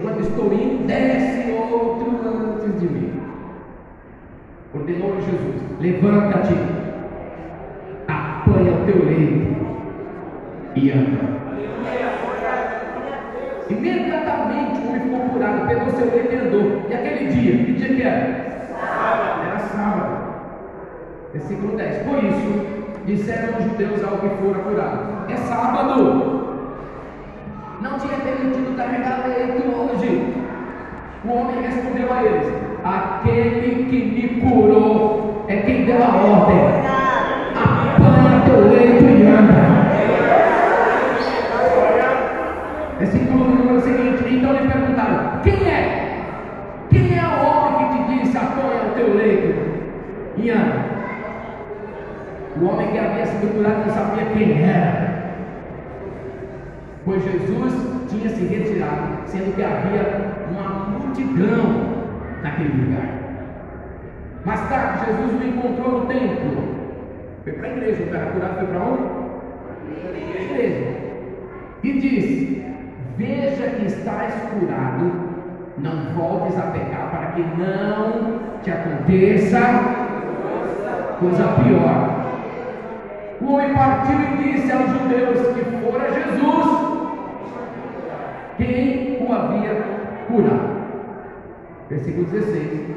quando estou indo, desce outro antes de mim. Ordenou Jesus: levanta-te, apanha o teu leito e anda. Imediatamente o homem ficou curado, pegou seu leito e andou. E aquele dia, que dia que era? Sábado. Era sábado. Versículo 10. Por isso, disseram os judeus ao que fora curado: É sábado. Não tinha permitido carregar leito hoje. O homem respondeu a eles: Aquele que me curou é quem deu a ordem. Apanha teu leito e anda. Versículo número seguinte: Então lhe perguntaram: Quem é? Quem é o homem que te disse: Apanha o teu leito e anda? O homem que havia sido curado não sabia quem era. Pois Jesus tinha se retirado, sendo que havia uma multidão naquele lugar. Mais tarde, Jesus o encontrou no templo. Foi para a igreja, o cara curado foi para onde? Para a igreja. E disse: Veja que estás curado, não voltes a pecar, para que não te aconteça coisa pior. O homem partiu e disse aos judeus que fora Jesus quem o havia curado. Versículo 16,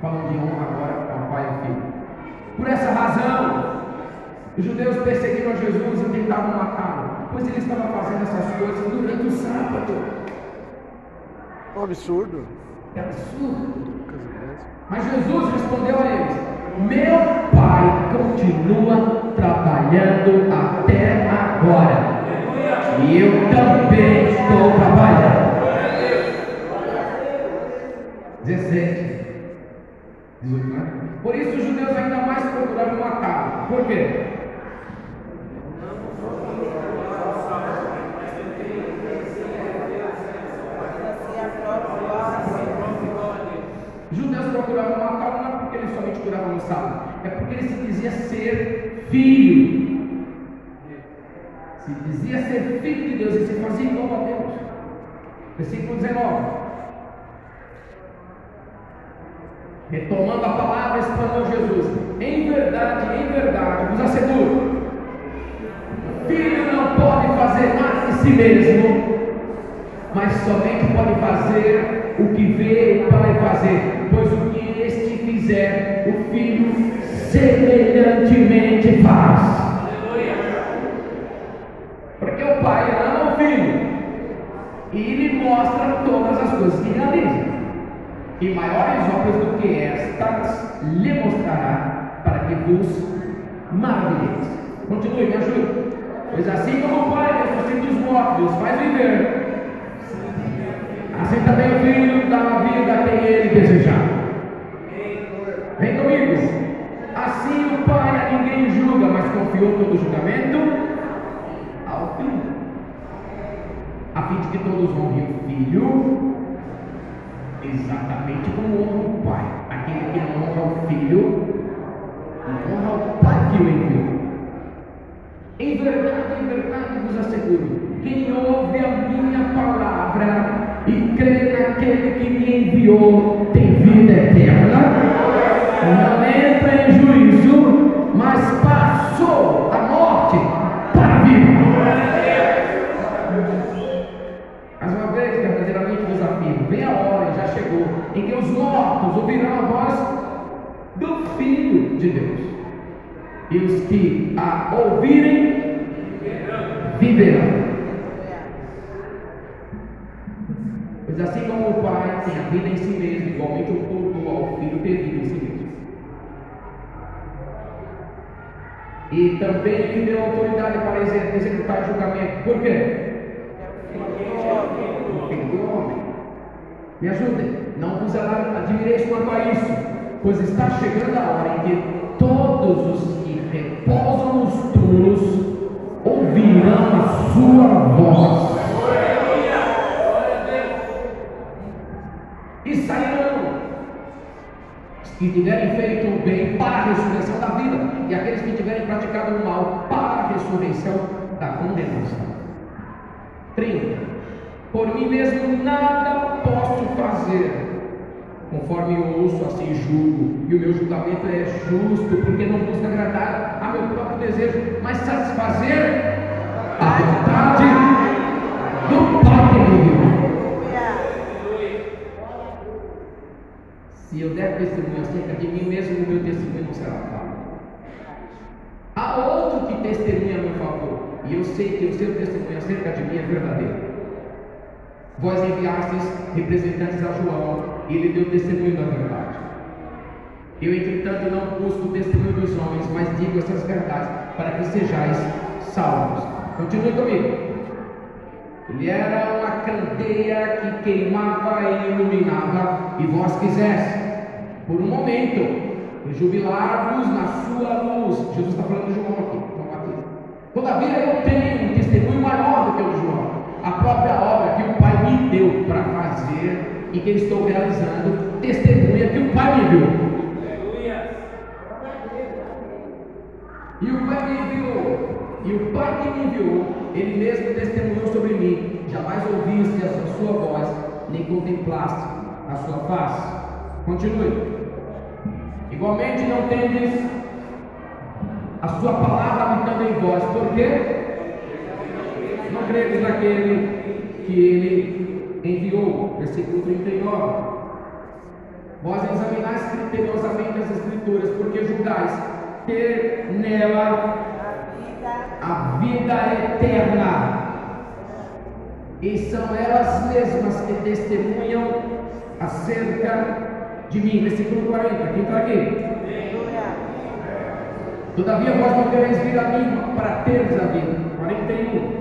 falando de honra agora ao Pai e Filho. Por essa razão, os judeus perseguiram Jesus e tentavam matá-lo, pois ele estava fazendo essas coisas durante o sábado. Um absurdo. É absurdo. Mas Jesus respondeu a eles: Meu Pai continua trabalhando até agora. E eu também estou trabalhando. 17. 18, né? Por isso os judeus ainda mais procuravam matá-lo. Por quê? Os judeus procuravam matá-lo não é porque ele somente curava no sábado, é porque ele se dizia ser filho. Se dizia ser filho de Deus e se fazia igual a Deus. Versículo 19. Retomando a palavra, exclamou Jesus: Em verdade, em verdade, vos asseguro, filho não pode fazer nada de si mesmo, mas somente pode fazer o que vê o Pai fazer, pois o que este fizer, o filho semelhantemente faz. Porque o Pai ama o filho e lhe mostra todas as coisas que realiza. E maiores obras do que estas lhe mostrará para que vos maravilheis. Continue, me ajude. Pois assim como o Pai ressuscita os mortos, faz viver, assim também o Filho dá a vida a quem ele desejar. Vem comigo. Assim o Pai a ninguém julga, mas confiou todo o julgamento ao Filho, que todos honrem o Filho exatamente como honra o Pai. Aquele que honra o Filho, honra o Pai que o enviou. Em verdade, em verdade vos asseguro: quem ouve a minha palavra e crê naquele que me enviou tem vida eterna. Não entra em juízo, mas passou da morte para a vida. Mais uma vez, verdadeiramente vos afirmo: vem a hora, e já chegou, em que os mortos ouvirão a voz do Filho de Deus. E os que a ouvirem viverão. Pois assim como o Pai tem a vida em si mesmo, igualmente ocultou ao Filho ter vida em si mesmo. E também lhe deu autoridade para executar julgamento. Por quê? O Filho do homem. Me ajudem, não vos admireis quanto a isso, pois está chegando a hora em que todos os que repousam nos túmulos ouvirão a sua voz. E sairão os que tiverem feito o bem para a ressurreição da vida, e aqueles que tiverem praticado o mal para a ressurreição da condenação. 30. Por mim mesmo nada Conforme eu ouço, assim julgo, e o meu julgamento é justo, porque não busca agradar a meu próprio desejo, mas satisfazer a vontade do Pai. Se eu der testemunho acerca de mim mesmo, o meu testemunho não será falho. Há outro que testemunha a meu favor, e eu sei que o seu testemunho acerca de mim é verdadeiro. Vós enviastes representantes a João, e ele deu testemunho da verdade. Eu, entretanto, não busco o testemunho dos homens, mas digo essas verdades, para que sejais salvos. Continue comigo. Ele era uma candeia que queimava e iluminava, e vós quisesse, por um momento, jubilar-vos na sua luz. Jesus está falando de João aqui, João Batista. Todavia eu tenho um testemunho maior do que o de João, a própria obra e que estou realizando, testemunha que o Pai me viu. E o Pai me enviou, e o Pai que me enviou, ele mesmo testemunhou sobre mim. Jamais ouviste a sua voz, nem contemplaste a sua face. Continue. Igualmente não tendes a sua palavra habitando em vós, porque não credes naquele que ele enviou. Versículo 39. Vós examinais criteriosamente as Escrituras, porque julgais ter nela a vida eterna. E são elas mesmas que testemunham acerca de mim. Versículo 40. Quem está aqui? Todavia vós não quereis vir a mim para teres a vida. 41.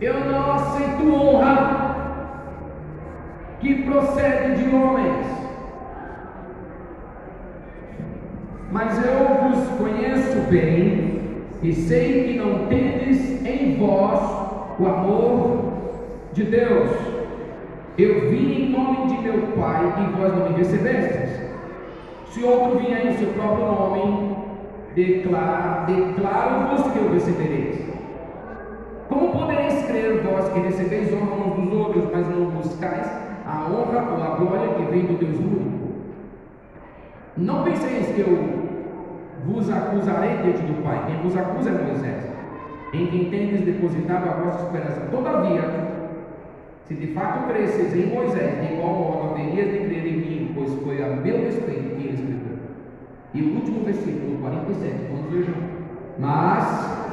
Eu não aceito honra que procede de homens, mas eu vos conheço bem e sei que não tendes em vós o amor de Deus. Eu vim em nome de meu Pai e vós não me recebestes. Se outro vier em seu próprio nome, declaro-vos que eu recebereis. Como podereis crer vós que recebeis honra uns dos outros, mas não buscais a honra ou a glória que vem do Deus único? Não penseis que eu vos acusarei diante do Pai. Quem vos acusa é Moisés, em quem tendes depositado a vossa esperança. Todavia, se de fato cresces em Moisés, de igual modo haverias de crer em mim, pois foi a meu respeito que ele escreveu. E o último versículo, 47, vamos ver junto. Mas,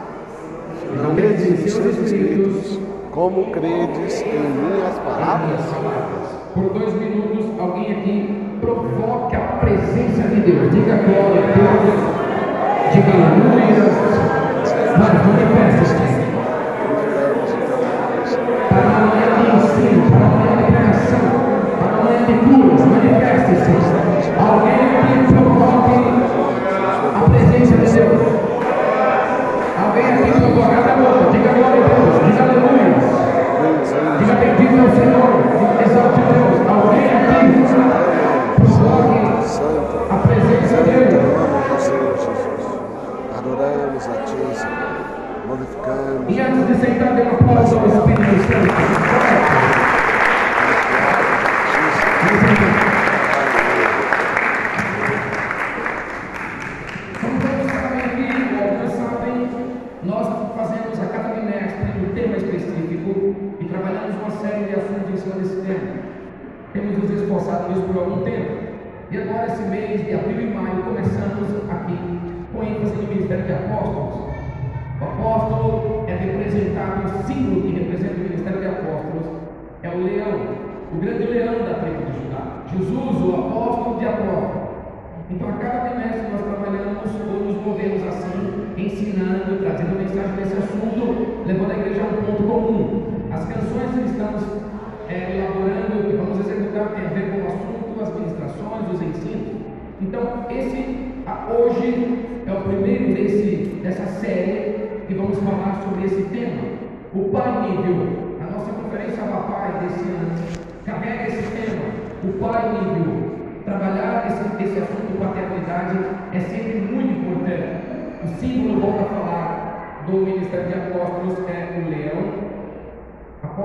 não credes em seus escritos, como credes em minhas palavras? Por dois minutos, alguém aqui provoque a presença de Deus. Diga glória a Deus. Diga aleluia. Vai, manifesta-se. Para amanhã de ensino, para amanhã de pregação, para amanhã de curas, manifeste-se. Alguém aqui provoque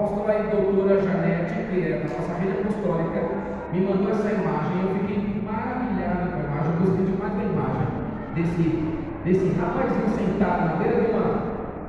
apóstola e doutora Janete, é da nossa rede apostólica, me mandou essa imagem. Eu fiquei maravilhado com a imagem. Eu gostei demais da imagem desse, desse rapazinho sentado na beira de uma,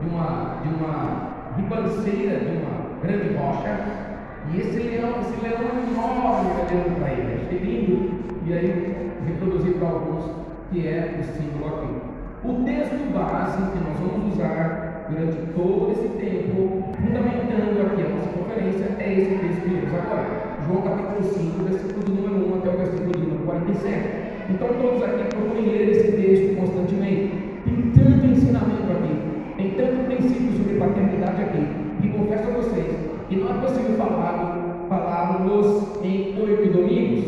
de uma, de uma ribanceira, de uma grande rocha. E esse leão, esse leão enorme olhando para ele. Achei lindo. E aí reproduzi para alguns que é o símbolo aqui. O texto base que nós vamos usar durante todo esse tempo, fundamentando aqui a nossa conferência, é esse texto que lemos agora. João capítulo 5, versículo do número 1 até o versículo do número 47. Então todos aqui procurem ler esse texto constantemente. Tem tanto ensinamento aqui, tem tanto princípio sobre paternidade aqui, que confesso a vocês que não é possível falar, falarmos em oito domingos,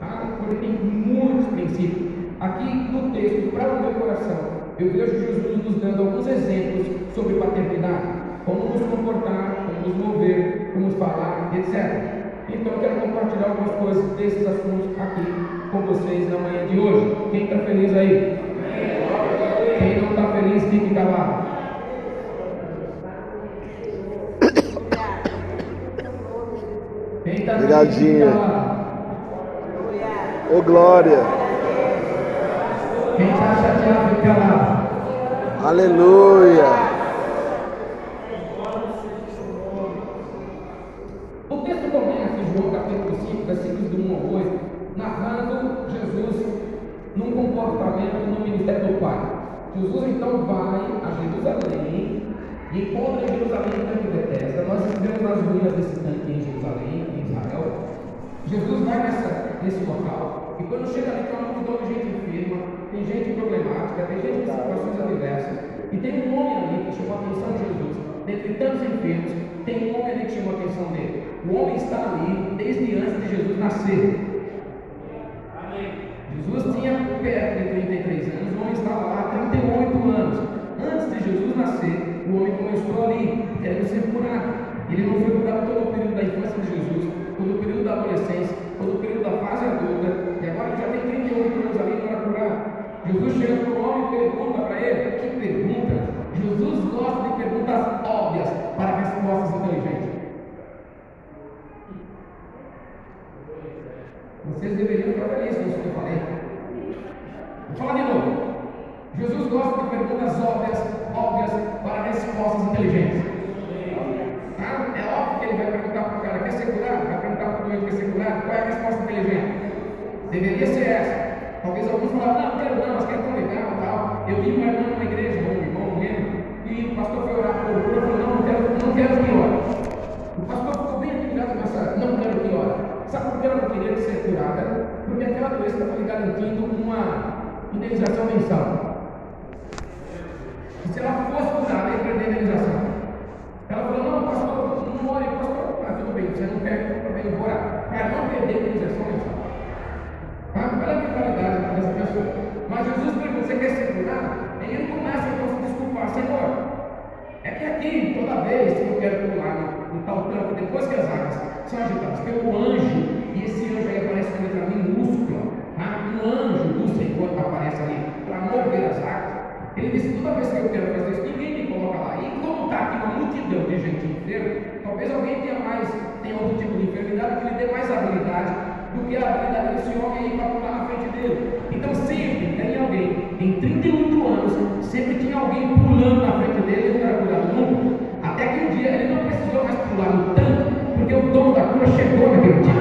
tá? porque tem muitos princípios. Aqui no texto, para o meu coração, eu vejo Jesus nos dando alguns exemplos sobre paternidade, como nos comportar, como nos mover, como falar, etc. Então eu quero compartilhar algumas coisas desses assuntos aqui com vocês na manhã de hoje. Quem está feliz aí? Quem não está feliz, fique calado. Quem está feliz, fique calado. Ô glória. Quem está chateado, fique calado. Aleluia. O texto começa em João capítulo 5, versículos do 1 ao 8, narrando Jesus num comportamento no ministério do Pai. Jesus então vai a Jerusalém e encontra em Jerusalém o tanque de Bethesda. Nós estivemos nas ruínas desse tanque em Jerusalém, em Israel. Jesus vai nessa, nesse local e quando chega ali tem uma multidão de gente enferma, tem gente problemática, tem gente em situações adversas. E tem um homem ali que chamou a atenção de Jesus. Dentre tantos enfermos, tem um homem ali que chamou a atenção dele. O homem está ali desde antes de Jesus nascer. Jesus tinha perto de 33 anos, o homem estava lá há 38 anos. Antes de Jesus nascer, o homem começou ali, querendo ser curado. Ele não foi curado todo o período da infância de Jesus, todo o período da adolescência, todo o período da fase adulta, e agora ele já tem 38 anos ali para curar. Jesus chega para o homem e pergunta para ele: Que pergunta? Jesus gosta de perguntas óbvias para respostas inteligentes. Vocês deveriam felizes com isso que eu falei. Vou falar de novo. Jesus gosta de perguntas óbvias, óbvias para respostas inteligentes. Tá? É óbvio que ele vai perguntar para o cara: quer ser curado? Vai perguntar para o doente: quer ser curado? Qual é a resposta inteligente? Deveria ser essa. Talvez alguns falaram: não, quero não, mas quero tão legal tal. Eu vi uma irmã numa igreja, um irmão, um e o pastor foi orar por cura, falou: não, não quero, não quero que. O pastor ficou bem admirado com essa: não quero que ore. Por que não ser curada? Porque aquela doença estava lhe garantindo uma indenização mensal. E se ela fosse curada, ia perder a indenização. Ela falou: não, pastor, não ore, pastor. Ah, tudo bem, você não quer, tudo bem, vou orar. Para não perder a indenização mensal. Tá? Olha a mentalidade dessa pessoa. Mas Jesus pergunta: você quer ser curado? Ele começa então a se desculpar: Senhor, é que aqui, toda vez que eu quero pular no, no tal campo, depois que as águas são agitadas pelo anjo, e esse anjo aí aparece com letra minúscula, tá? um anjo do Senhor aparece ali para mover as águas. Ele disse: toda vez que eu quero fazer isso, ninguém me coloca lá. E como está aqui uma multidão de gente enferma, talvez alguém tenha mais, tenha outro tipo de enfermidade que lhe dê mais habilidade do que a habilidade desse homem aí para pular na frente dele. Então sempre tem alguém, em 38 anos, sempre tinha alguém pulando na frente dele, ele não era curado nunca. Até que um dia ele não precisou mais pular no tanto, porque o dono da cura chegou naquele dia.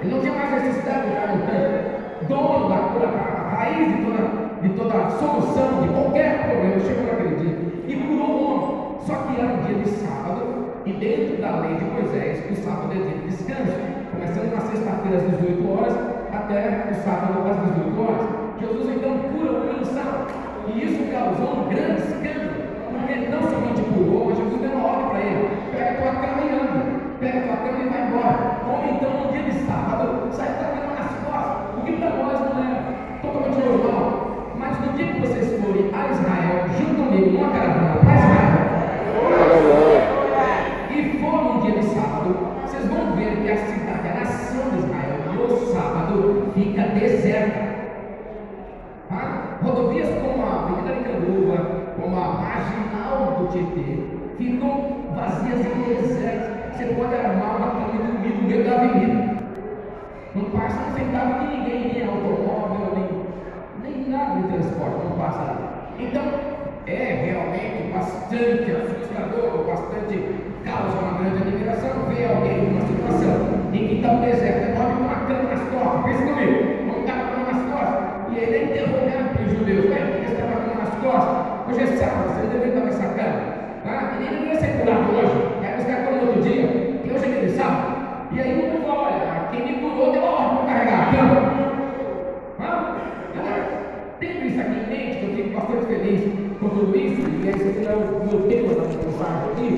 Ele não tinha mais necessidade de ficar no tanto. Dono da cura, a raiz de toda, de toda solução de qualquer problema, chegou naquele dia e curou o homem. Só que era um dia de sábado, e dentro da lei de Moisés, o sábado é dia de descanso, começando na sexta-feira às 18 horas até o sábado às 18 horas. Jesus então cura o homem no sábado, e isso causou um grande escândalo, porque ele não somente curou, mas Jesus deu uma ordem para ele: pega tua cama e anda, pega tua cama e vai embora. O homem então, no dia de sábado, sai trabalhando nas costas, o que para nós não é totalmente normal, mas no dia que vocês forem a Israel, junto comigo, numa caravana para Israel, e for num dia de sábado, vocês vão ver que a cidade, a nação de Israel, no sábado, fica deserta. Rodovias como a Avenida de Canduva, como a Marginal do Tietê, ficam vazias e desertas. Você pode armar uma cama dormir no meio da avenida. Não passa um centavo de ninguém, nem automóvel, nem, nem nada de transporte, não passa nada. Então, é realmente bastante assustador, bastante causa uma grande admiração ver alguém numa situação em que está um deserto, dorme com uma cama nas costas, pensa comigo, um cara com nas costas, e ele é interrogado pelos judeus, ué, por está com nas costas? Hoje é sábado, você não deveria estar nessa cama. Ah, e nem deveria ser curado hoje, aí buscar como no outro dia, e hoje é aquele sábado. E aí o povo fala, olha, quem me curou deu ordem para carregar a cama. Ah, tendo isso aqui em mente, que eu fico bastante feliz com tudo isso, e esse aqui não é o meu tema da mensagem aqui,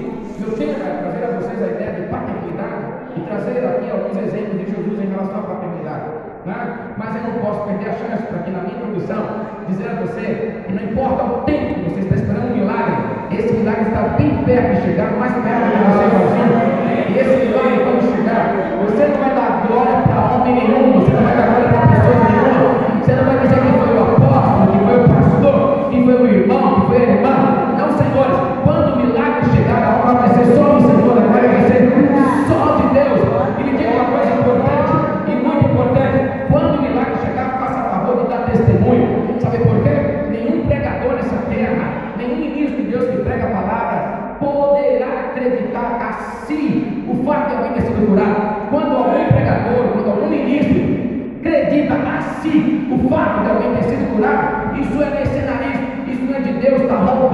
meu tema é trazer a vocês a ideia de paternidade e trazer aqui alguns exemplos de Jesus em relação à paternidade. Né? Mas eu não posso perder a chance para que na minha introdução dizer a você que não importa o tempo que você está esperando um milagre, esse milagre está bem perto de chegar, mais perto de você sozinho. E esse milagre quando chegar, você não vai dar glória para homem nenhum, Thank you.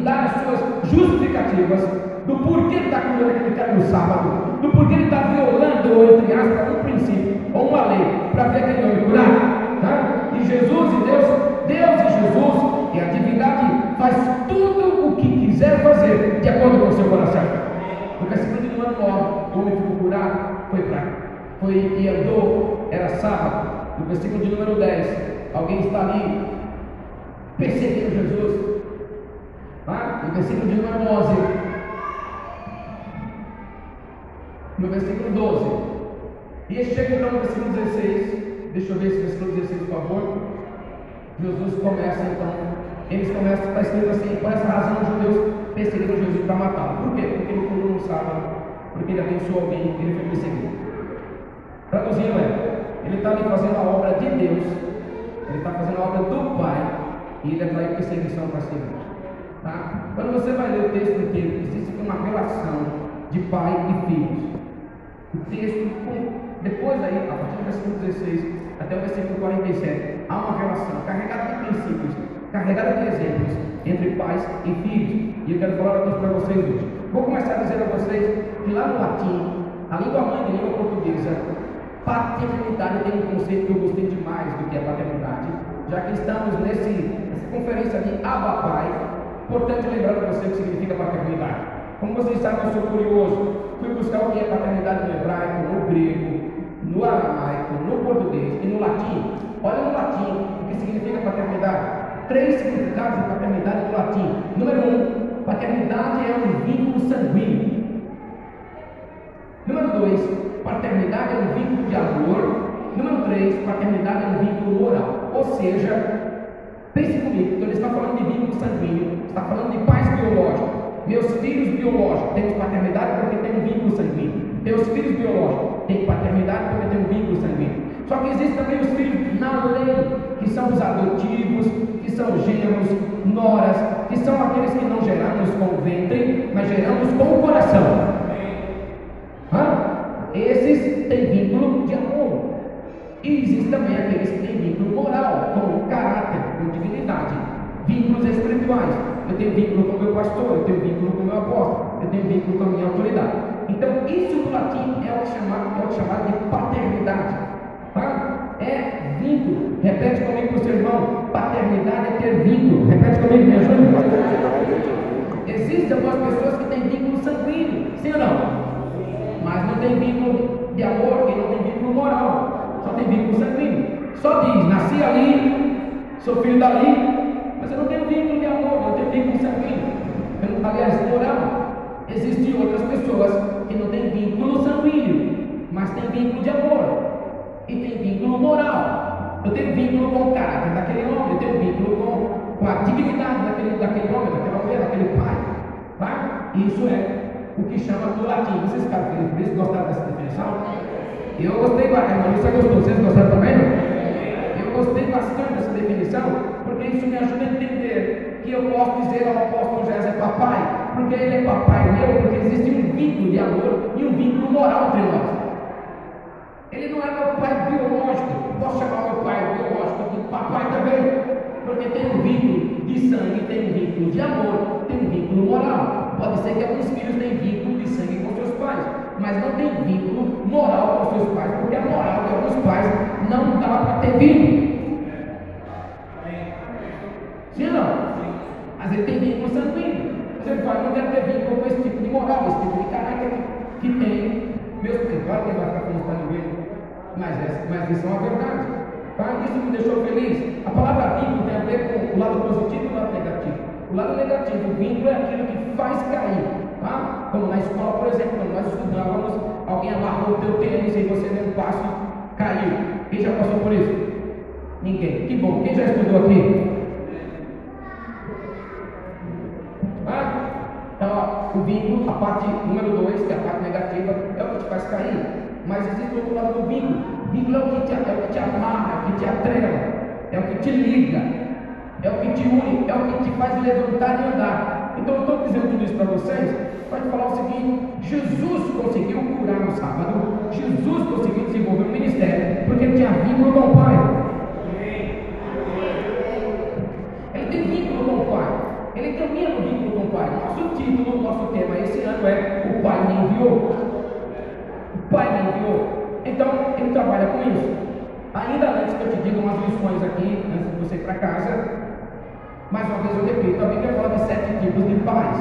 Dar as suas justificativas do porquê ele está curando aquele cara no sábado, do porquê ele está violando, ou entre aspas, um princípio ou uma lei para ver aquele homem curar. Tá? E Jesus e Deus, Deus e Jesus e a divindade faz tudo o que quiser fazer de acordo com o seu coração. No versículo de número 9, o homem ficou curado, foi para foi e andou, era sábado. No versículo de número 10, alguém está ali perseguindo Jesus. No versículo de número 11, no versículo 12, e chega então no versículo 16, deixa eu ver esse versículo 16, por favor. Jesus começa então, eles começam, está escrito assim, por essa razão os judeus perseguiram Jesus para matá-lo. Por quê? Porque ele curou no sábado, porque ele abençoou alguém, ele foi perseguido. Traduzindo é, ele está ali fazendo a obra de Deus, ele está fazendo a obra do Pai, e ele atrai perseguição para si mesmo. Tá? Quando você vai ler o texto inteiro, existe uma relação de pai e filhos. O texto, depois daí, a partir do versículo 16 até o versículo 47, há uma relação carregada de princípios, carregada de exemplos entre pais e filhos. E eu quero falar para vocês hoje. Vou começar a dizer a vocês que lá no latim, a língua mãe de língua portuguesa, paternidade tem um conceito que eu gostei demais do que é paternidade, já que estamos nesse, nessa conferência de Abba Pai, importante lembrar para você o que significa paternidade. Como vocês sabem, eu sou curioso, fui buscar o que é paternidade no hebraico, no grego, no aramaico, no português e no latim. Olha no latim o que significa paternidade. Três significados de paternidade no latim. Número um, paternidade é um vínculo sanguíneo. Número dois, paternidade é um vínculo de amor. Número três, paternidade é um vínculo moral. Ou seja, pense comigo, quando ele está falando de vínculo sanguíneo, está falando de pais biológicos. Meus filhos biológicos têm paternidade porque têm vínculo sanguíneo. Meus filhos biológicos têm paternidade porque têm vínculo sanguíneo. Só que existem também os filhos na lei, que são os adotivos, que são gêmeos, noras, que são aqueles que não geramos com o ventre, Eu tenho vínculo com o meu pastor, eu tenho vínculo com o meu apóstolo, eu tenho vínculo com a minha autoridade. Então, isso no latim é o chamado, é o chamado de paternidade. Tá? É vínculo. Repete comigo para o seu irmão: paternidade é ter vínculo. Repete comigo, me ajuda. Existem algumas pessoas que têm vínculo sanguíneo, sim ou não? Mas não tem vínculo de amor e não tem vínculo moral. Só tem vínculo sanguíneo. Só diz: nasci ali, sou filho dali, mas eu não tenho vínculo eu vínculo sanguíneo. Aliás, moral. Existem outras pessoas que não têm vínculo sanguíneo, mas têm vínculo de amor e tem vínculo moral. Eu tenho vínculo com o caráter daquele homem, eu tenho vínculo com, com a dignidade daquele, daquele homem, daquela mulher, daquele pai. Tá? Isso é o que chama do latim. Vocês ficaram felizes? Gostaram dessa definição? Eu gostei, a irmã Lúcia gostou. Vocês gostaram também? Eu gostei bastante dessa definição, porque isso me ajuda a entender que eu posso dizer ao apóstolo José é papai, porque ele é papai meu, porque existe um vínculo de amor e um vínculo moral entre nós. Ele não é meu pai biológico. Posso chamar meu pai biológico de papai também. Porque tem um vínculo de sangue, tem um vínculo de amor, tem um vínculo moral. Pode ser que alguns filhos tenham vínculo de sangue com seus pais, mas não tem vínculo moral com seus pais, porque a moral de alguns pais não dá para ter vínculo. Sim ou não? Mas ele tem vínculo sanguíneo. Você pode não deve ter vínculo com esse tipo de moral, esse tipo de caráter que tem meus pais. Claro que ele vai ficar falando para ninguém mas, mas isso é uma verdade. Tá? Isso me deixou feliz. A palavra vínculo tem a ver com o lado positivo e o lado negativo. O lado negativo, o vínculo é aquilo que faz cair. Tá? Como na escola, por exemplo, quando nós estudávamos, alguém amarrou o teu tênis e você deu um passo, caiu. Quem já passou por isso? Ninguém. Que bom. Quem já estudou aqui? Então, o vínculo, a parte número 2, que é a parte negativa, é o que te faz cair. Mas existe outro lado do vínculo. Vínculo é o que te, é o que te amarra, é o que te atrela, é o que te liga, é o que te une, é o que te faz levantar e andar. Então eu estou dizendo tudo isso para vocês para te falar o seguinte: Jesus conseguiu curar no sábado, Jesus conseguiu desenvolver um ministério, porque ele tinha vínculo com o Pai. Ele tem vínculo com o Pai. Ele tem o mesmo vínculo com o Pai. Nosso título, nosso tema esse ano é O Pai me enviou. Pai me enviou. Então, ele trabalha com isso. Ainda antes que eu te diga umas lições aqui, antes de você ir para casa, mais uma vez eu repito, a Bíblia fala de sete tipos de pais.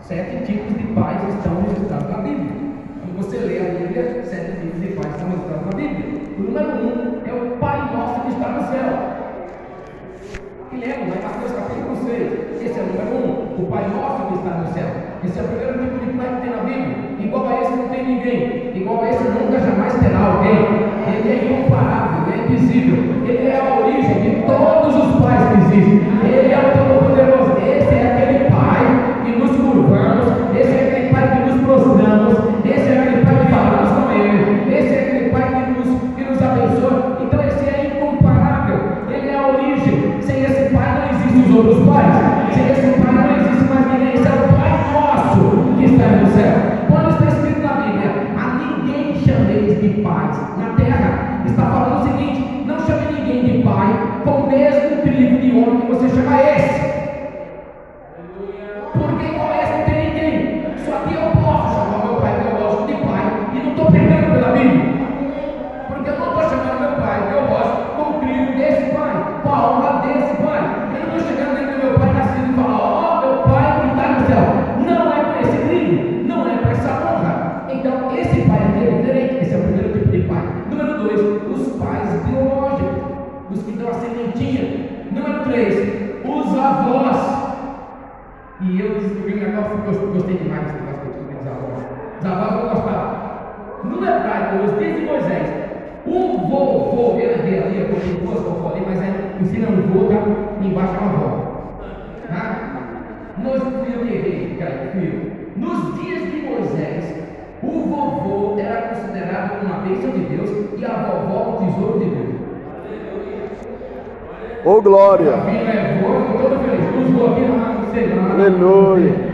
Sete tipos de pais estão registrados na Bíblia. Quando você lê a Bíblia, sete tipos de pais estão registrados na Bíblia. O número um é o Pai Nosso que está no céu. E lembra, né? Mateus capítulo 6. Esse é o número um, o Pai Nosso que está no céu. Esse é o primeiro tipo de pai que tem na Bíblia. Igual a esse não tem ninguém. Aleluia.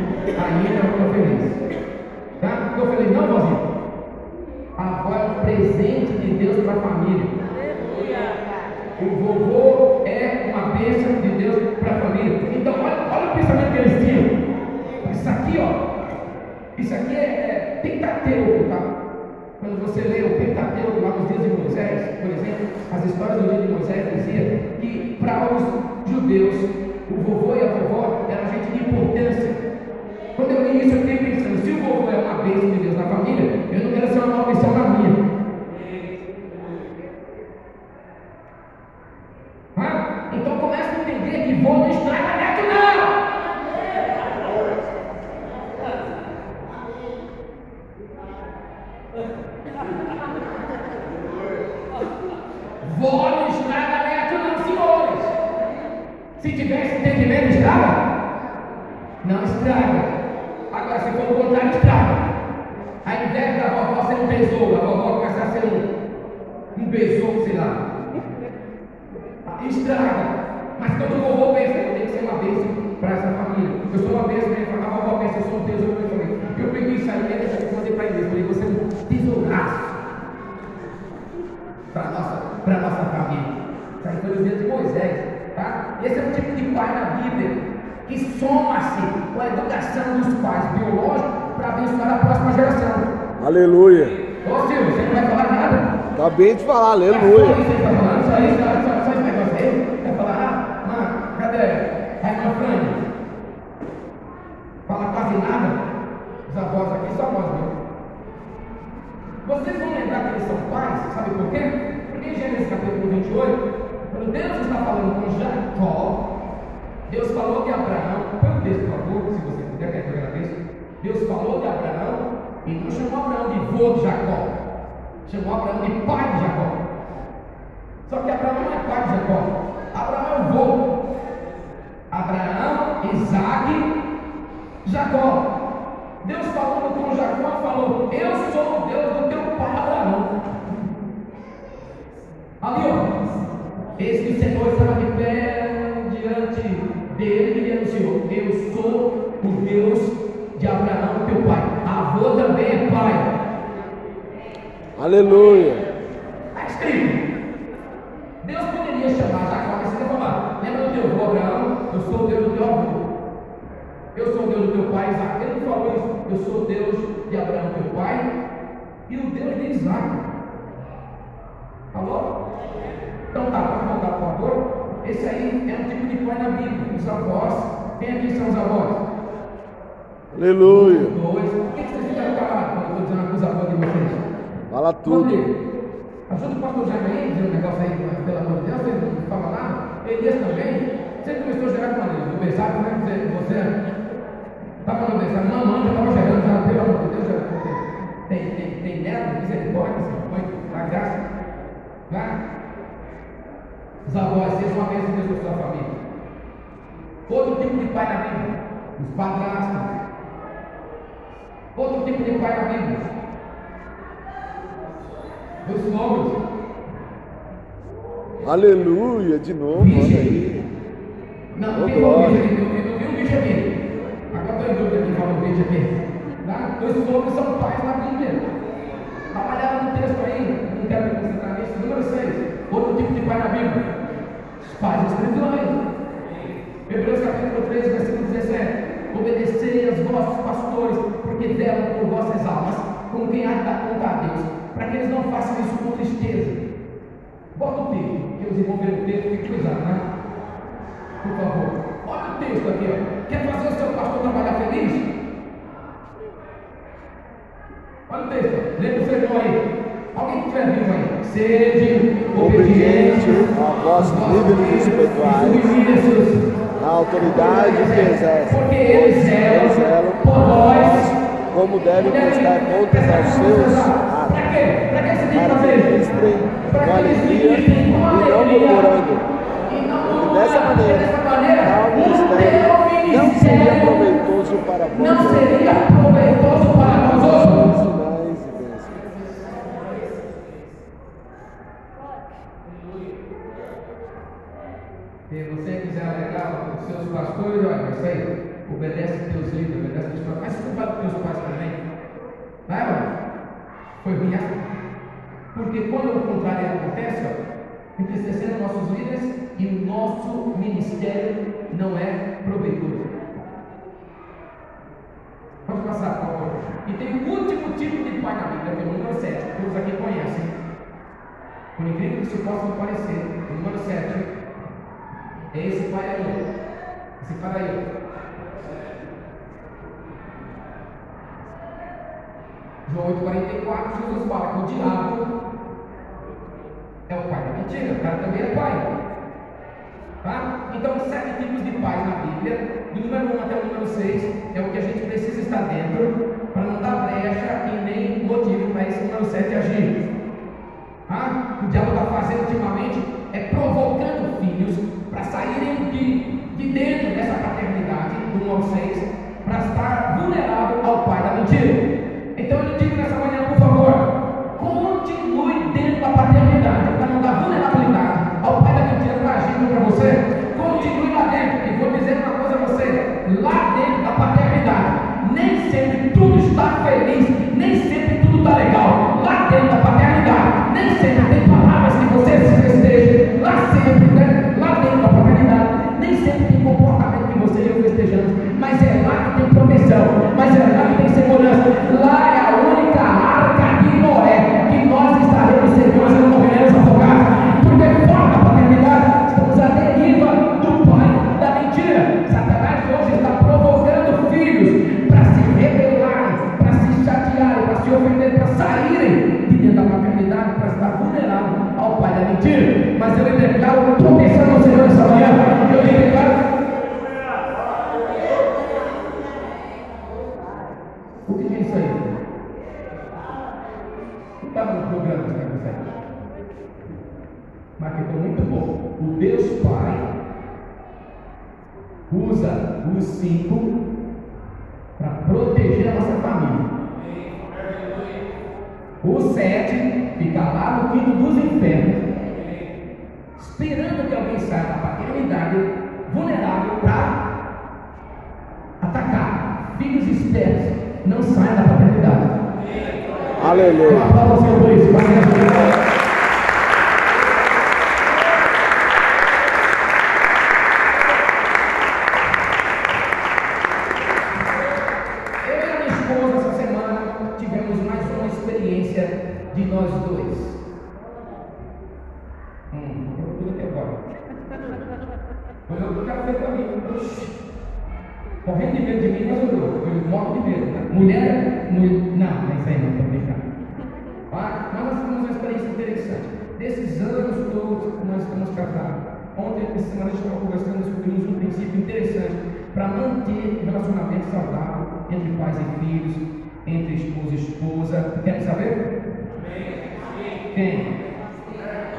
Sabe por quê? Porque em Gênesis capítulo 28, quando Deus está falando com Jacó, Deus falou de Abraão, põe o texto, por favor, se você puder, quer que eu agradeça. Deus falou de Abraão e não chamou Abraão de vô de Jacó, chamou Abraão de pai de Jacó. Só que Abraão não é pai de Jacó, Abraão é o vô. Abraão, Isaac, Jacó. Deus falando com Jacó falou: Eu sou o Deus Aleluia. Deus poderia chamar Jacó, mas você falar: Lembra do teu avô Abraão? Eu sou o Deus do teu avô. Eu sou o Deus do teu pai Isaac. Ele não falou isso. Eu sou o Deus de Abraão, teu pai, e o Deus de Isaac. Falou? Então tá, vamos voltar por favor. Esse aí é um tipo de pai na Bíblia. Os avós. Quem aqui são os avós? Aleluia. Dois. Por que que vocês ficaram calados quando eu estou dizendo com os avós de vocês? Fala tudo. Rodrigo, ajuda o Jaime aí, dizer um negócio aí, pelo amor de Deus, você não fala nada. Elias também. Você começou a gerar quando? No berçário, como é que você, estava no berçário? Mamãe já estava gerando, já, pelo amor de Deus, já, tem, tem, tem neto, misericórdia, Senhor, a graça. Vai. Os avós, sejam uma bênção de Deus sua família. Outro tipo de pai na Bíblia, os padrastos. Outro tipo de pai na Bíblia. Aleluia. De novo, olha aí. Não, quem glória. falou bicho aqui? Eu vi um bicho aqui. Agora estou em dúvida quem falou aqui. Tá? Os sogros são pais na Bíblia. Trabalharam no texto aí, não quero me concentrar nisso. Número 6. Outro tipo de pai na Bíblia. Os pais espirituais. Hebreus capítulo 3, versículo 17. Obedecei aos vossos pastores, porque deram por vossas almas, com quem há de dar conta a Deus, para que eles não façam isso com tristeza. Bota o texto, que os irmãos verem o texto, fique cruzado, né? Por favor. Olha o texto aqui, ó. Quer fazer o seu pastor trabalhar feliz? Olha o texto, lê o sermão aí. Alguém que estiver vivo aí. Sede Obediente a vossos líderes espirituais, a autoridade que exercem, porque eles zelam por vós. como devem prestar contas aos seus Para quê? Para que você tem que para que fazer? ministrem Para com que eles alegria ministrem e não alegria. murmurando. E não E murmurando. dessa maneira, tal o ministério teu não seria ministério proveitoso para vós. não seria proveitoso para nós e. Se você quiser alegar os seus pastores, olha, isso aí, obedece teus líderes, obedece teus pastores. Mas se tu fala teus pais também, vai, olha, foi assim. Porque quando o contrário acontece, ó, entristecendo nossos líderes e o nosso ministério não é proveitoso. Pode passar, por favor. E tem o último tipo de pai na Bíblia, que é o número 7, todos aqui conhecem. Por incrível que isso possa parecer, o número 7 é esse pai aí. Esse pai aí. João 8,44, Jesus fala que o diabo é o pai da mentira, o cara também é pai. Tá? Então, sete tipos de pais na Bíblia, do número 1 até o número 6, é o que a gente precisa estar dentro para não dar brecha e nem motivo para esse número 7 agir. Tá? O diabo está fazendo ultimamente é provocando filhos para saírem de, de dentro dessa paternidade do 1 ao 6, para estar vulnerável ao pai da mentira. Então eu lhe digo nessa manhã, por favor, continue dentro da paternidade, para não dar vulnerabilidade ao pai da mentira para agir contra você. Continue lá dentro, e vou dizer uma coisa a você: lá dentro da paternidade, nem sempre tudo está feliz, nem sempre tudo está legal. Lá dentro da paternidade, nem sempre tem palavras que você se festeja, lá sempre, né? nem sempre tem comportamento que você e eu festejamos, mas é lá que tem proteção, mas é lá que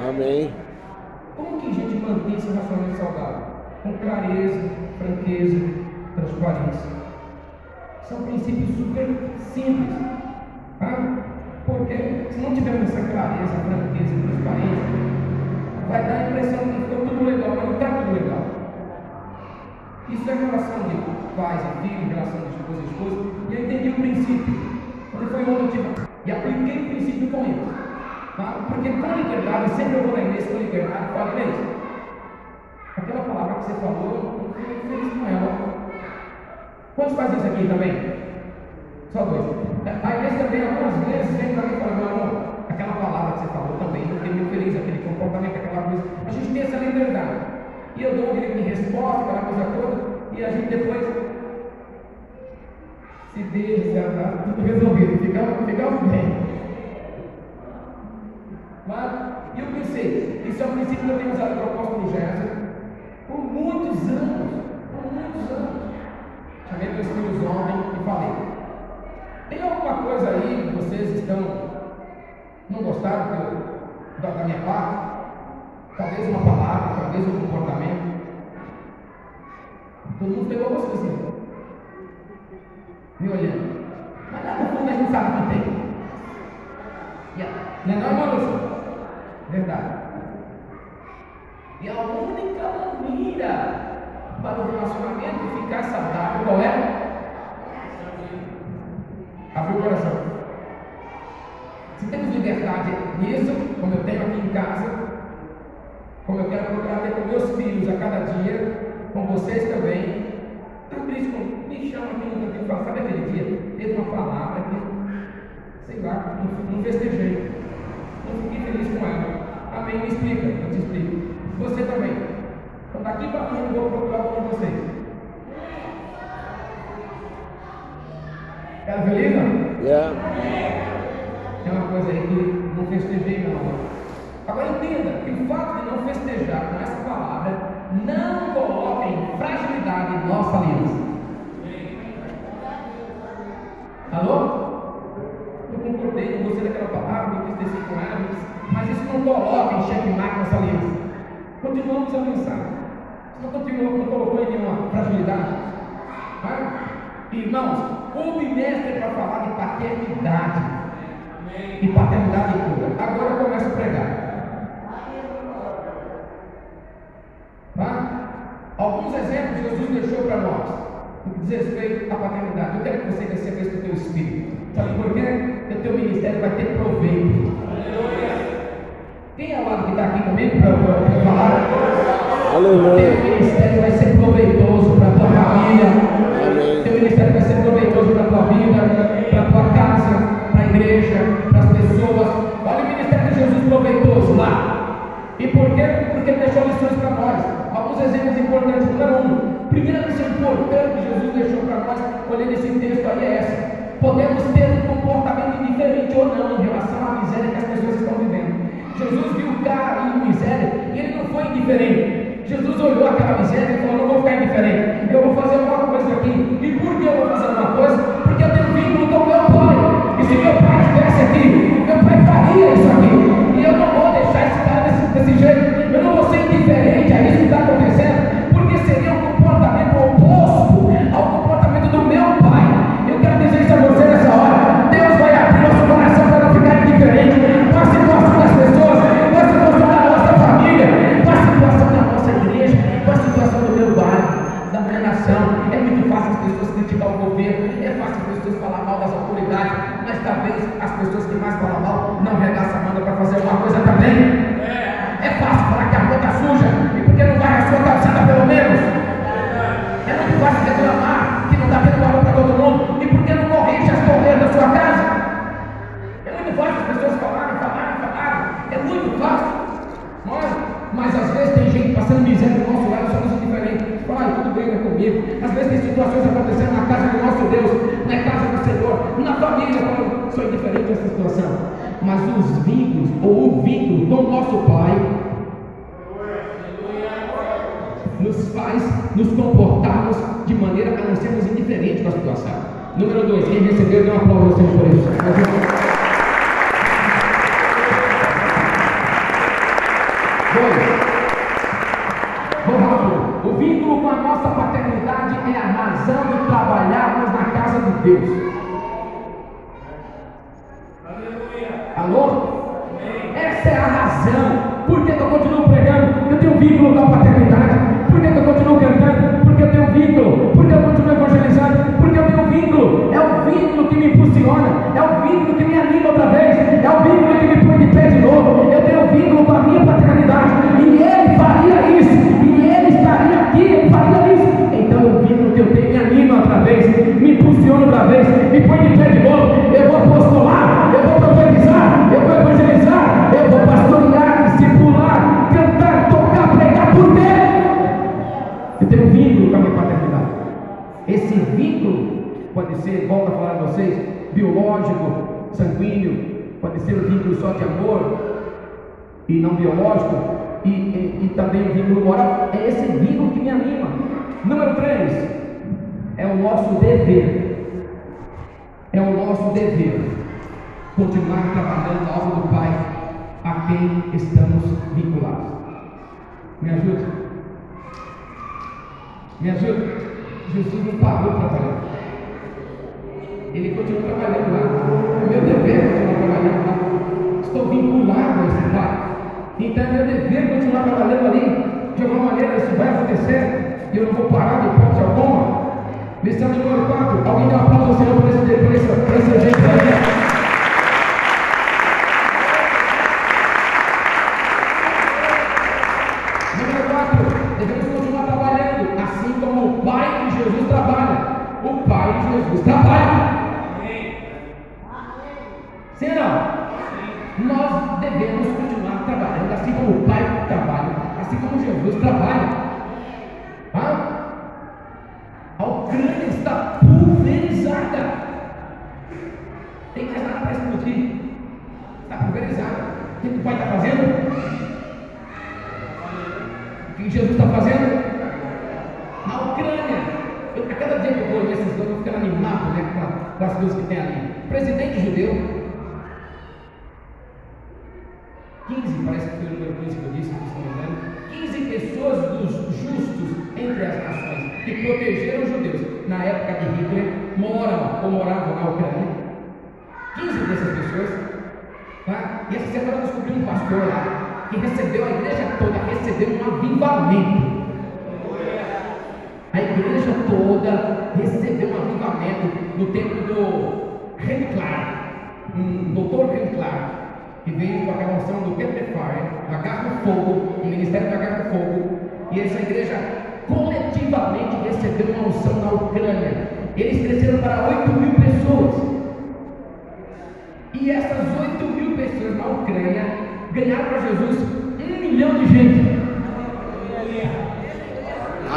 Amém. Como que a gente mantém esse relacionamento saudável? Com clareza, franqueza, transparência. São princípios super simples. Tá? Porque se não tivermos essa clareza, franqueza e transparência, vai dar a impressão que ficou tudo legal, mas não está tudo legal. Isso é relação de pais e filhos, relação de esposa e esposa. E eu entendi o princípio. Quando foi onde motivo? E apliquei o princípio com eles. Porque está liberdade, sempre eu vou na igreja com liberdade, falo, inglês. Aquela palavra que você falou, eu fiquei feliz com ela. É, Quantos fazem isso aqui também? Só dois. A igreja também, algumas vezes, vem para mim e fala, meu amor, aquela palavra que você falou também, eu fiquei muito feliz, aquele comportamento, aquela coisa. A gente tem essa liberdade. E eu dou o direito de resposta, aquela coisa toda, e a gente depois se deixa, tá? tudo resolvido, ficamos, ficamos bem. Claro? E eu pensei, isso é um princípio que eu tenho usado a propósito do Gerson por muitos anos. Por muitos anos. Chamei meus filhos homens e falei: tem alguma coisa aí que vocês estão. não gostaram eu, da, da minha parte? Talvez uma palavra, talvez um comportamento. Todo mundo pegou vocês, assim, me olhando. Mas lá no fundo a gente sabe que tem. Yeah. Não é não, verdade. E a única maneira para o relacionamento ficar saudável, qual é? Abre o coração. Se temos liberdade nisso, como eu tenho aqui em casa, como eu quero procurar ter com meus filhos a cada dia, com vocês também, então por isso me chama aqui no tempo passado, sabe aquele dia? Teve uma palavra que, sei lá, não festejei, não fiquei feliz com ela. Amém? Me explica, eu te explico. Você também. Então daqui para frente eu vou procurar com vocês. Tá feliz, não? Yeah. Tem uma coisa aí que não festejei não. Agora entenda que o fato de não festejar com essa palavra não coloca em fragilidade nossa aliança. Alô? Eu concordei com você daquela palavra, me entristeci com ela, mas isso não coloca em xeque-mate nossa aliança. Continuamos a pensar. Você não, continuou, não colocou em nenhuma fragilidade? Ah? Irmãos, houve mestre para falar de paternidade. E paternidade pura. Agora eu começo a pregar. Tá? Alguns exemplos Jesus deixou para nós no que diz respeito à paternidade. Eu quero que você receba isso do teu espírito. Sabe por quê? Porque o teu ministério vai ter proveito. Quem é o lado que está aqui comigo para falar? Aleluia. Teu ministério vai ser proveitoso para a tua família. Amém. Teu ministério vai ser proveitoso para a tua vida, para a tua casa, para a igreja, para as pessoas. Olha o ministério de Jesus proveitoso lá. E por quê? Porque ele deixou lições para nós. Alguns exemplos importantes. Número um, primeira lição importante que Jesus deixou para nós, olhando esse texto aí, é essa: podemos ter um comportamento diferente ou não em relação à miséria que as pessoas estão vivendo. Jesus viu o cara em miséria e ele não foi indiferente. Jesus olhou aquela miséria e falou: Não vou ficar indiferente, eu vou fazer alguma coisa aqui. E por que eu vou fazer alguma Deus.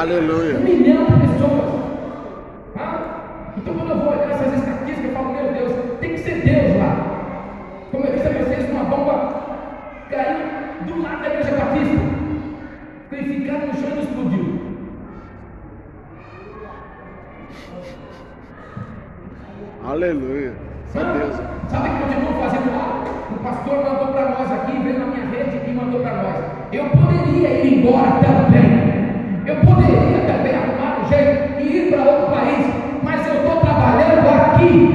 Aleluia. Um milhão de pessoas. Então ah, quando eu vou olhar essas estatísticas, eu falo, meu Deus, tem que ser Deus lá. Como eu disse a vocês, uma bomba caiu do lado da igreja batista. Foi ficar no chão e explodiu. Aleluia. Só Mano, Deus. Sabe o que continuam fazendo lá? O pastor mandou para nós aqui, veio na minha rede e mandou para nós. Eu poderia ir embora também. Eu poderia também arrumar um jeito e ir para outro país, mas eu estou trabalhando aqui.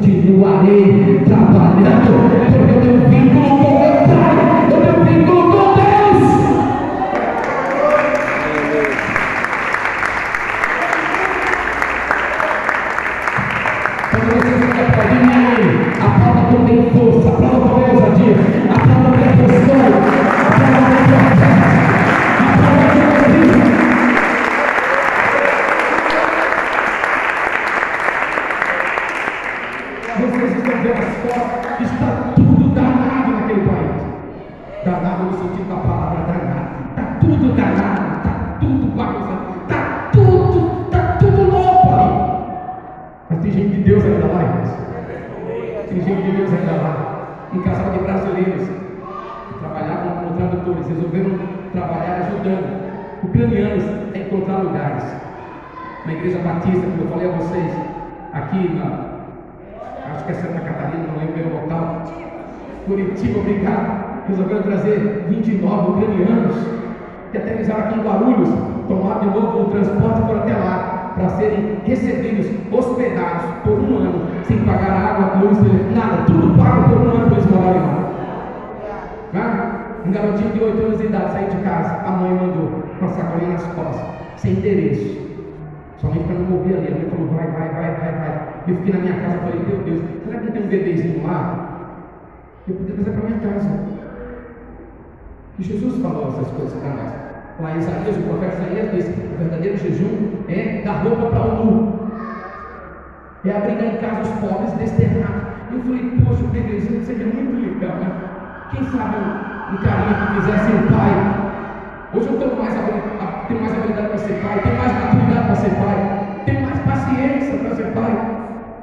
diluari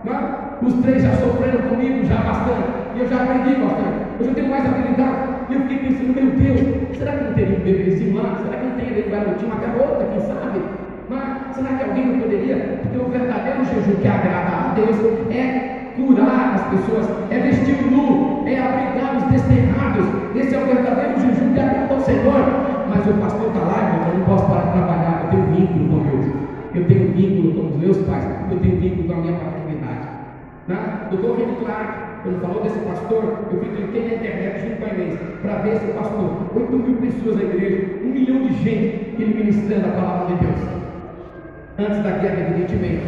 É? Os três já sofreram comigo, já bastante. E eu já aprendi bastante. Eu já tenho mais habilidade. E eu fiquei pensando, meu Deus, será que não teria um bebezinho lá? Será que não teria ele vai tinha uma garota, quem sabe? Mas será que alguém não poderia? Porque o verdadeiro jejum que agrada a Deus é curar as pessoas, é vestir o nu, é abrigar os desterrados. Esse é o verdadeiro jejum que agrada ao Senhor. Mas o pastor está lá, irmão, eu não posso parar de trabalhar, eu tenho vínculo com Deus. Eu tenho vínculo com os meus pais, eu tenho vínculo com a minha patroa Tá? Eu vou reciclar. Quando falou desse pastor, eu fui cliquei na internet junto com a painel para ver esse pastor. 8 mil pessoas na igreja, um milhão de gente ele ministrando a palavra de Deus. Antes da guerra, evidentemente.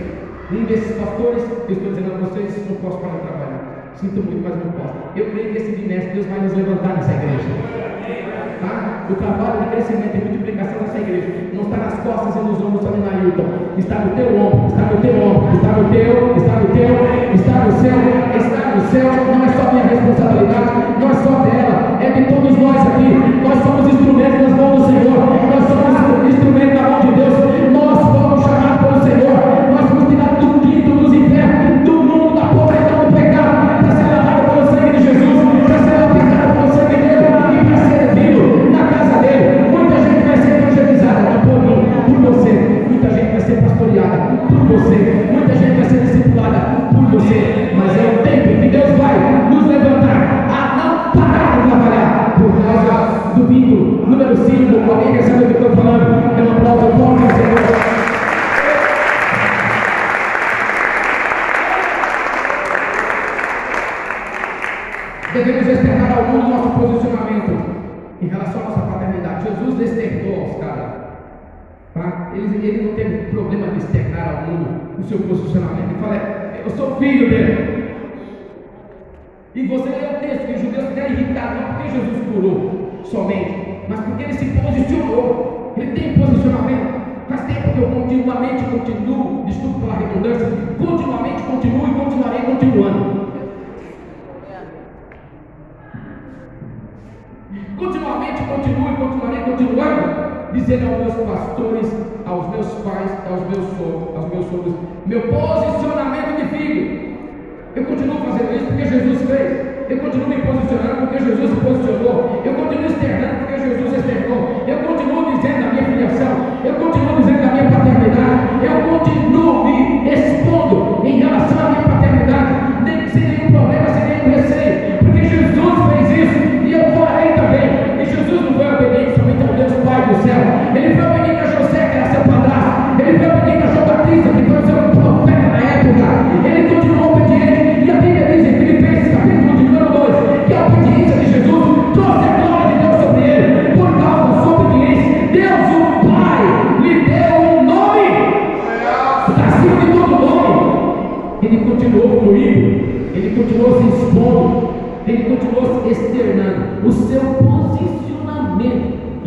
Um desses pastores, eu estou dizendo a vocês, não posso parar de trabalhar. Sinto muito, mas não posso. Eu creio que esse bimestre Deus vai nos levantar nessa igreja. Tá? O trabalho de crescimento e multiplicação nessa igreja não está nas costas e nos ombros do Nailton. Está no teu ombro, está no teu ombro, está no teu, está no teu, está no céu, está no céu. Não é só minha responsabilidade, não é só dela, é de todos nós aqui. Nós somos instrumentos nas mãos do Senhor.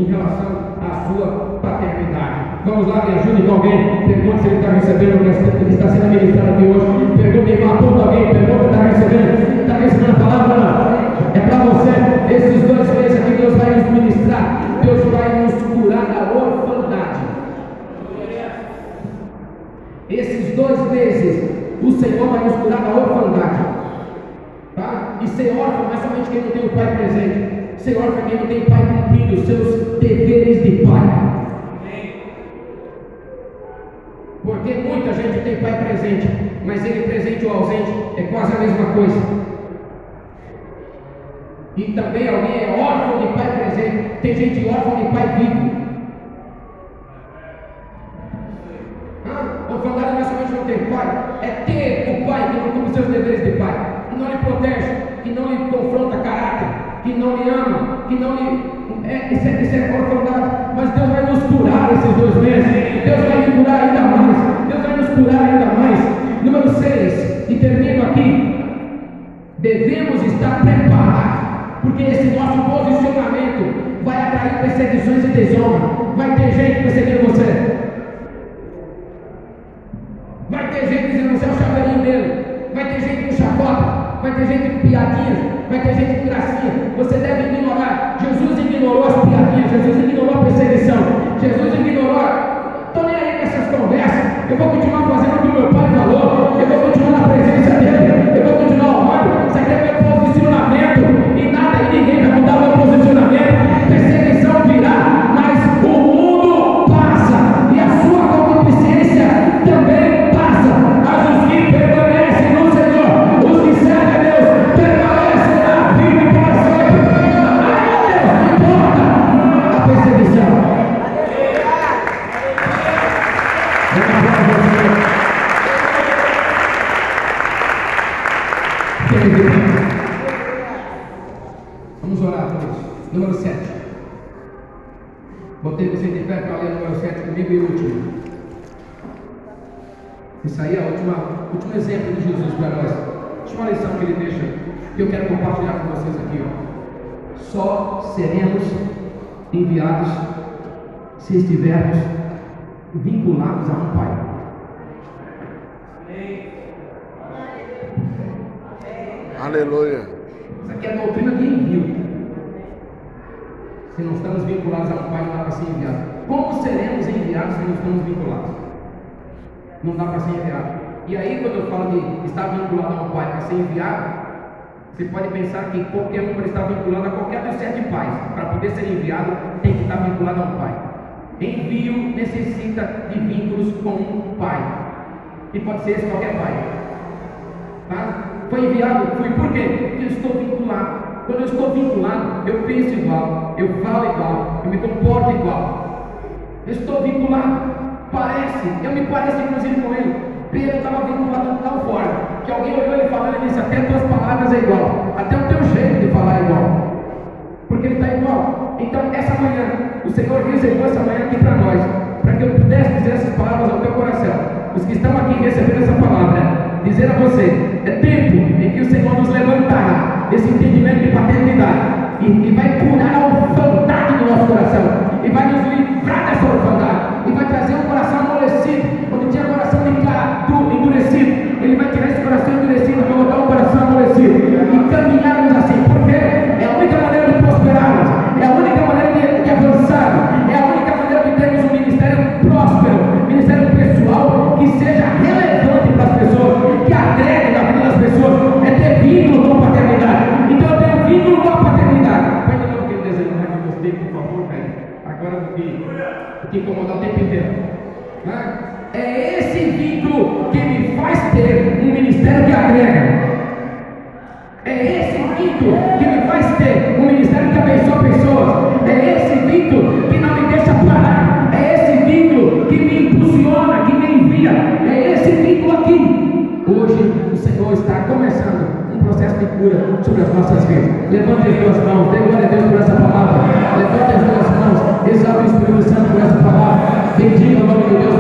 em relação à sua paternidade. Vamos lá, me ajude com alguém, pergunte se ele está recebendo o que está sendo ministrado aqui hoje, pergunte, aponta alguém, Pergunte. Poder ser enviado, tem que estar vinculado a um Pai. Envio necessita de vínculos com um Pai. E pode ser esse qualquer Pai. Tá? Foi enviado, fui por quê? Porque eu estou vinculado. Quando eu estou vinculado, eu penso igual, eu falo igual, eu me comporto igual. Eu estou vinculado. Parece, eu me pareço inclusive com ele. Pedro estava vinculado de tal forma que alguém olhou ele falando e disse: Até tuas palavras é igual, até o teu jeito de falar é igual. Porque ele está igual. Então, essa manhã, o Senhor reservou essa manhã aqui para nós, para que eu pudesse dizer essas palavras ao teu coração. Os que estão aqui recebendo essa palavra, dizer a você: é tempo em que o Senhor nos levantará desse entendimento de paternidade e, e vai curar a orfandade do nosso coração e vai nos livrar dessa orfandade e vai trazer um sobre as nossas vidas. Levante as duas mãos, dê glória a Deus por essa palavra. Levante as duas mãos, exalte o Espírito Santo por essa palavra. Bendiga o nome de Deus.